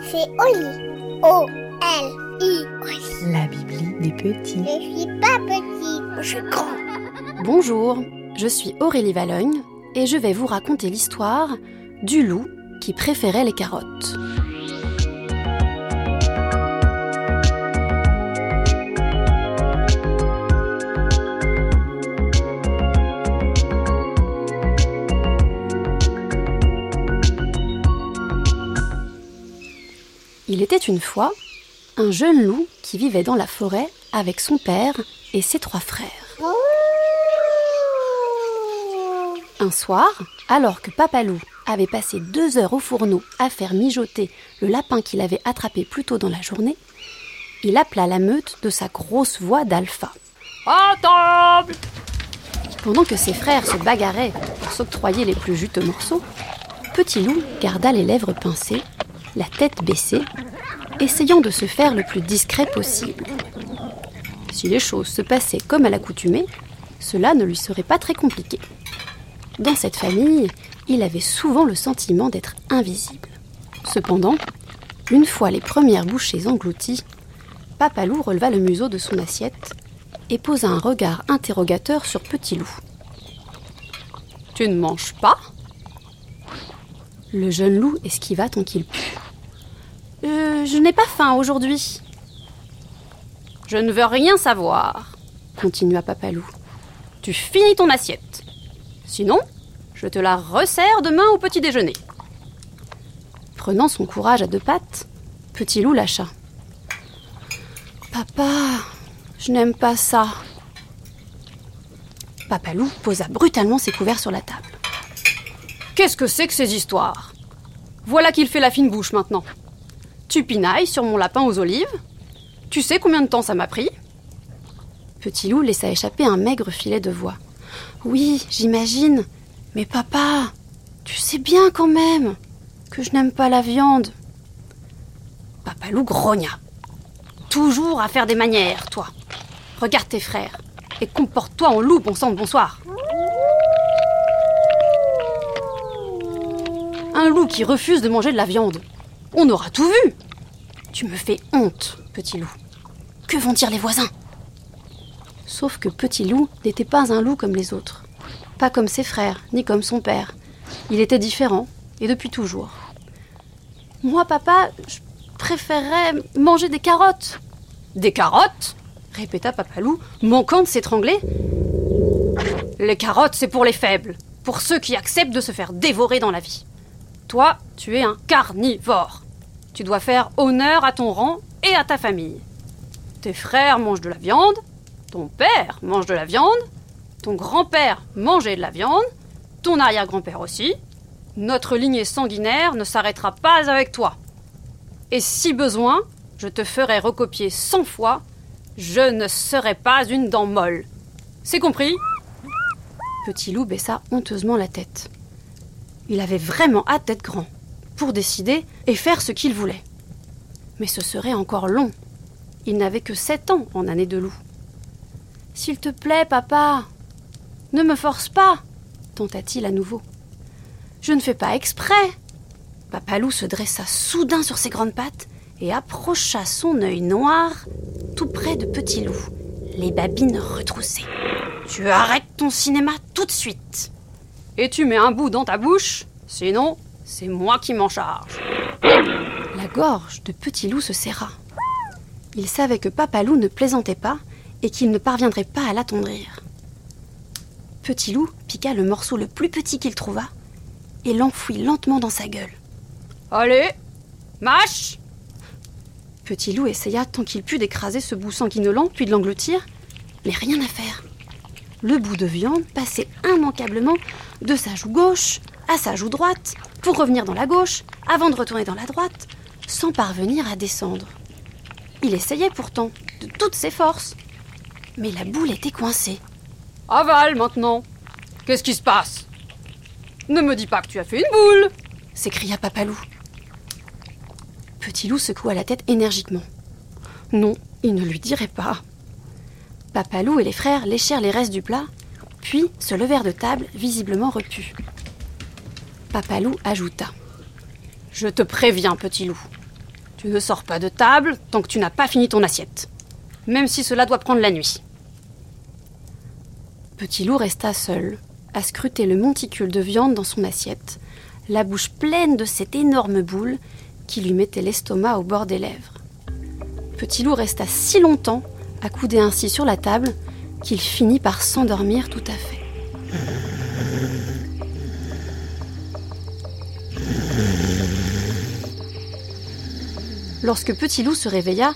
C'est Oli. O-L-I. La Bibli des petits. Je suis pas petit, je suis grand. Bonjour, je suis Aurélie Valogne et je vais vous raconter l'histoire du loup qui préférait les carottes. Une fois un jeune loup qui vivait dans la forêt avec son père et ses trois frères. Un soir, alors que Papa Loup avait passé deux heures au fourneau à faire mijoter le lapin qu'il avait attrapé plus tôt dans la journée, il appela la meute de sa grosse voix d'alpha. Pendant que ses frères se bagarraient pour s'octroyer les plus juteux morceaux, Petit Loup garda les lèvres pincées, la tête baissée, essayant de se faire le plus discret possible. Si les choses se passaient comme à l'accoutumée, cela ne lui serait pas très compliqué. Dans cette famille, il avait souvent le sentiment d'être invisible. Cependant, une fois les premières bouchées englouties, Papalou releva le museau de son assiette et posa un regard interrogateur sur Petit Loup. Tu ne manges pas? Le jeune loup esquiva tant qu'il put. Je n'ai pas faim aujourd'hui, Je ne veux rien savoir. continua Papalou. Tu finis ton assiette. Sinon, je te la resserre demain au petit déjeuner. Prenant son courage à deux pattes, Petit Loup lâcha. Papa, je n'aime pas ça. Papalou posa brutalement ses couverts sur la table. Qu'est-ce que c'est que ces histoires? Voilà qu'il fait la fine bouche maintenant. Tu pinailles sur mon lapin aux olives Tu sais combien de temps ça m'a pris Petit Loup laissa échapper un maigre filet de voix. Oui, j'imagine. Mais papa, tu sais bien quand même que je n'aime pas la viande. Papalou grogna. Toujours à faire des manières, toi. Regarde tes frères et comporte-toi en loup, bon sang bonsoir. Un loup qui refuse de manger de la viande. On aura tout vu. Tu me fais honte, petit loup. Que vont dire les voisins? Sauf que Petit Loup n'était pas un loup comme les autres. Pas comme ses frères, ni comme son père. Il était différent, et depuis toujours. Moi, papa, je préférerais manger des carottes. Des carottes? répéta Papalou, manquant de s'étrangler. Les carottes, c'est pour les faibles, pour ceux qui acceptent de se faire dévorer dans la vie. Toi, tu es un carnivore. Tu dois faire honneur à ton rang et à ta famille. Tes frères mangent de la viande, ton père mange de la viande, ton grand-père mangeait de la viande, ton arrière-grand-père aussi. Notre lignée sanguinaire ne s'arrêtera pas avec toi. Et si besoin, je te ferai recopier cent fois je ne serai pas une dent molle. C'est compris? Petit Loup baissa honteusement la tête. Il avait vraiment hâte d'être grand, pour décider et faire ce qu'il voulait. Mais ce serait encore long. Il n'avait que sept ans en année de loup. S'il te plaît, papa, ne me force pas, tenta-t-il à nouveau. Je ne fais pas exprès. Papalou se dressa soudain sur ses grandes pattes et approcha son œil noir tout près de Petit Loup, les babines retroussées. Tu arrêtes ton cinéma tout de suite. Et tu mets un bout dans ta bouche, sinon c'est moi qui m'en charge. La gorge de Petit Loup se serra. Il savait que Papa Loup ne plaisantait pas et qu'il ne parviendrait pas à l'attendrir. Petit Loup piqua le morceau le plus petit qu'il trouva et l'enfouit lentement dans sa gueule. Allez, mâche Petit Loup essaya tant qu'il put d'écraser ce bout sanguinolent puis de l'engloutir, mais rien à faire. Le bout de viande passait immanquablement de sa joue gauche à sa joue droite pour revenir dans la gauche avant de retourner dans la droite sans parvenir à descendre. Il essayait pourtant de toutes ses forces, mais la boule était coincée. Avale maintenant. Qu'est-ce qui se passe? Ne me dis pas que tu as fait une boule s'écria Papalou. Petit Loup secoua la tête énergiquement. Non, il ne lui dirait pas. Papalou et les frères léchèrent les restes du plat, puis se levèrent de table, visiblement repus. Papalou ajouta Je te préviens, petit loup. Tu ne sors pas de table tant que tu n'as pas fini ton assiette. Même si cela doit prendre la nuit. Petit loup resta seul, à scruter le monticule de viande dans son assiette, la bouche pleine de cette énorme boule qui lui mettait l'estomac au bord des lèvres. Petit loup resta si longtemps, accoudé ainsi sur la table, qu'il finit par s'endormir tout à fait. Lorsque Petit Loup se réveilla,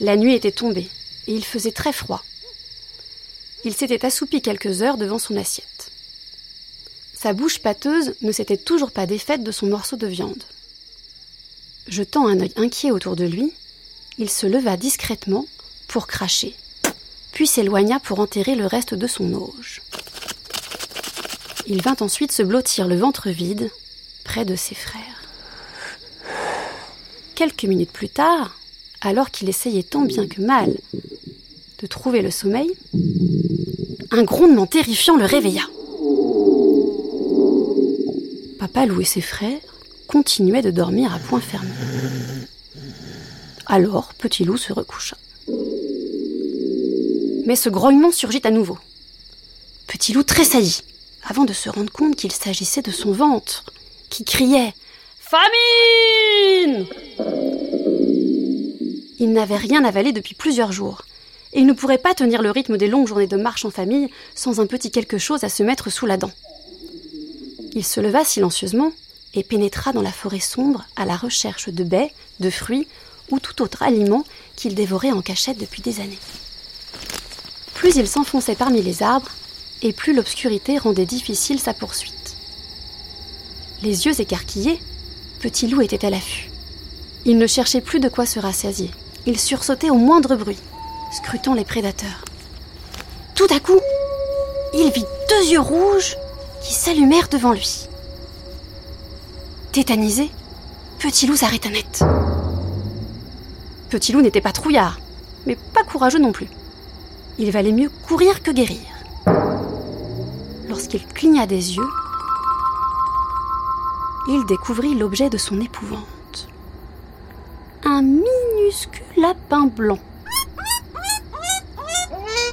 la nuit était tombée et il faisait très froid. Il s'était assoupi quelques heures devant son assiette. Sa bouche pâteuse ne s'était toujours pas défaite de son morceau de viande. Jetant un œil inquiet autour de lui, il se leva discrètement pour cracher, puis s'éloigna pour enterrer le reste de son auge. Il vint ensuite se blottir le ventre vide près de ses frères. Quelques minutes plus tard, alors qu'il essayait tant bien que mal de trouver le sommeil, un grondement terrifiant le réveilla. Papa Loup et ses frères continuaient de dormir à point fermé. Alors Petit Loup se recoucha. Mais ce grognement surgit à nouveau. Petit Loup tressaillit, avant de se rendre compte qu'il s'agissait de son ventre, qui criait Famine Il n'avait rien avalé depuis plusieurs jours, et il ne pourrait pas tenir le rythme des longues journées de marche en famille sans un petit quelque chose à se mettre sous la dent. Il se leva silencieusement et pénétra dans la forêt sombre à la recherche de baies, de fruits ou tout autre aliment qu'il dévorait en cachette depuis des années. Plus il s'enfonçait parmi les arbres, et plus l'obscurité rendait difficile sa poursuite. Les yeux écarquillés, Petit Loup était à l'affût. Il ne cherchait plus de quoi se rassasier. Il sursautait au moindre bruit, scrutant les prédateurs. Tout à coup, il vit deux yeux rouges qui s'allumèrent devant lui. Tétanisé, Petit Loup s'arrêta net. Petit Loup n'était pas trouillard, mais pas courageux non plus. Il valait mieux courir que guérir. Lorsqu'il cligna des yeux, il découvrit l'objet de son épouvante. Un minuscule lapin blanc.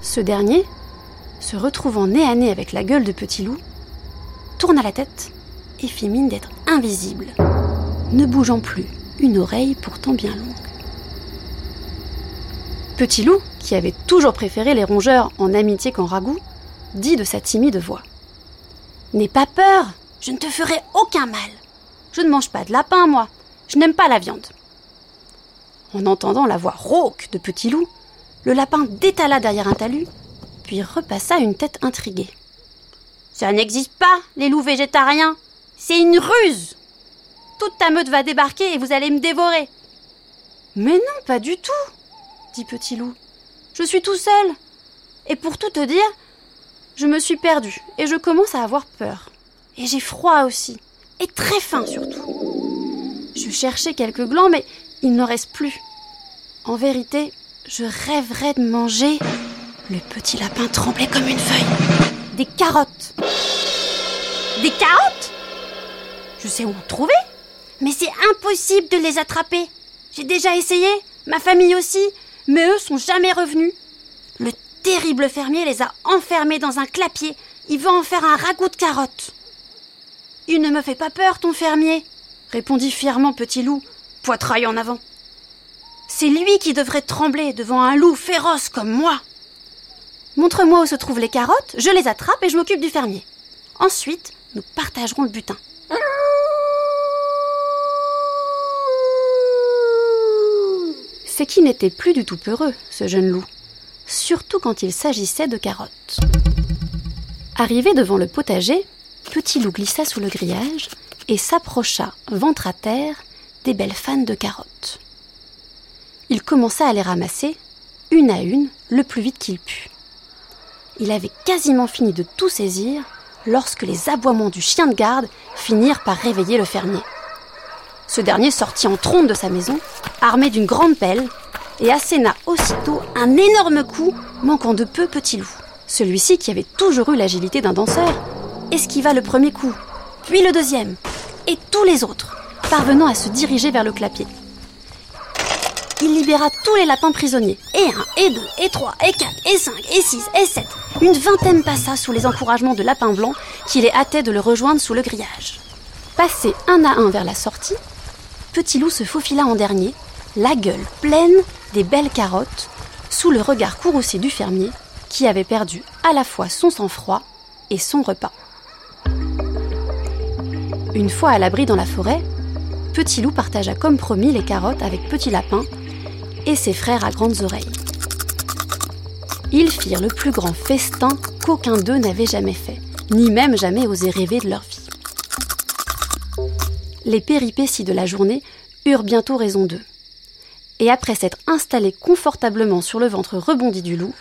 Ce dernier, se retrouvant nez à nez avec la gueule de Petit Loup, tourna la tête et fit mine d'être invisible, ne bougeant plus une oreille pourtant bien longue. Petit Loup, qui avait toujours préféré les rongeurs en amitié qu'en ragoût, dit de sa timide voix. N'aie pas peur, je ne te ferai aucun mal. Je ne mange pas de lapin, moi. Je n'aime pas la viande. En entendant la voix rauque de Petit Loup, le lapin détala derrière un talus, puis repassa une tête intriguée. Ça n'existe pas, les loups végétariens. C'est une ruse. Toute ta meute va débarquer et vous allez me dévorer. Mais non, pas du tout, dit Petit Loup. Je suis tout seul. Et pour tout te dire, je me suis perdu et je commence à avoir peur. Et j'ai froid aussi. Et très faim surtout. Je cherchais quelques glands, mais il n'en reste plus. En vérité, je rêverais de manger. Le petit lapin tremblait comme une feuille. Des carottes. Des carottes? Je sais où en trouver. Mais c'est impossible de les attraper. J'ai déjà essayé, ma famille aussi, mais eux sont jamais revenus. Le terrible fermier les a enfermés dans un clapier. Il veut en faire un ragoût de carottes. Il ne me fait pas peur, ton fermier, répondit fièrement Petit Loup, poitrail en avant. C'est lui qui devrait trembler devant un loup féroce comme moi. Montre-moi où se trouvent les carottes, je les attrape et je m'occupe du fermier. Ensuite, nous partagerons le butin. C'est qui n'était plus du tout peureux, ce jeune loup, surtout quand il s'agissait de carottes. Arrivé devant le potager, Petit Loup glissa sous le grillage et s'approcha, ventre à terre, des belles fans de carottes. Il commença à les ramasser, une à une, le plus vite qu'il put. Il avait quasiment fini de tout saisir lorsque les aboiements du chien de garde finirent par réveiller le fermier. Ce dernier sortit en trompe de sa maison, armé d'une grande pelle, et asséna aussitôt un énorme coup, manquant de peu Petit Loup. Celui-ci, qui avait toujours eu l'agilité d'un danseur, esquiva le premier coup, puis le deuxième, et tous les autres, parvenant à se diriger vers le clapier. Il libéra tous les lapins prisonniers. Et un, et deux, et trois, et quatre, et cinq, et six, et sept. Une vingtaine passa sous les encouragements de Lapin Blanc qui les hâtait de le rejoindre sous le grillage. Passé un à un vers la sortie, Petit Loup se faufila en dernier, la gueule pleine des belles carottes, sous le regard courroucé du fermier qui avait perdu à la fois son sang-froid et son repas. Une fois à l'abri dans la forêt, Petit Loup partagea comme promis les carottes avec Petit Lapin et ses frères à grandes oreilles. Ils firent le plus grand festin qu'aucun d'eux n'avait jamais fait, ni même jamais osé rêver de leur vie. Les péripéties de la journée eurent bientôt raison d'eux. Et après s'être installés confortablement sur le ventre rebondi du loup,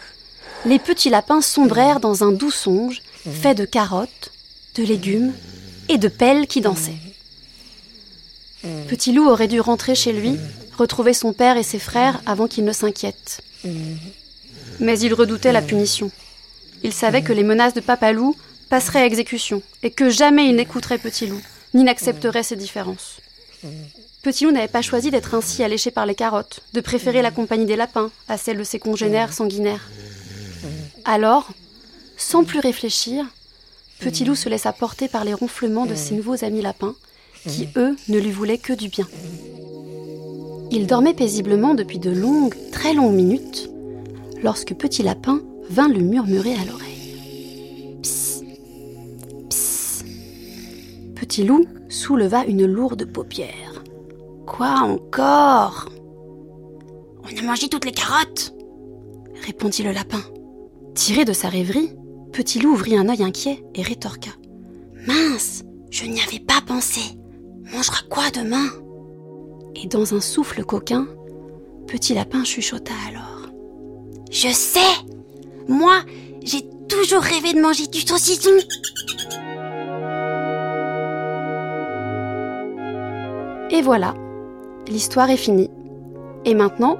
les petits lapins sombrèrent dans un doux songe fait de carottes, de légumes et de pelles qui dansaient. Petit loup aurait dû rentrer chez lui, retrouver son père et ses frères avant qu'il ne s'inquiète. Mais il redoutait la punition. Il savait que les menaces de Papa Loup passeraient à exécution et que jamais il n'écouterait Petit Loup, ni n'accepterait ses différences. Petit Loup n'avait pas choisi d'être ainsi alléché par les carottes, de préférer la compagnie des lapins à celle de ses congénères sanguinaires. Alors, sans plus réfléchir, Petit Loup se laissa porter par les ronflements de ses nouveaux amis lapins, qui, eux, ne lui voulaient que du bien. Il dormait paisiblement depuis de longues, très longues minutes, lorsque Petit Lapin vint lui murmurer à l'oreille. Psst, psst. Petit Loup souleva une lourde paupière. Quoi encore? On a mangé toutes les carottes répondit le lapin. Tiré de sa rêverie, Petit Loup ouvrit un œil inquiet et rétorqua. Mince, je n'y avais pas pensé. Mangera quoi demain? Et dans un souffle coquin, Petit Lapin chuchota alors. Je sais Moi, j'ai toujours rêvé de manger du saucisson Et voilà, l'histoire est finie. Et maintenant,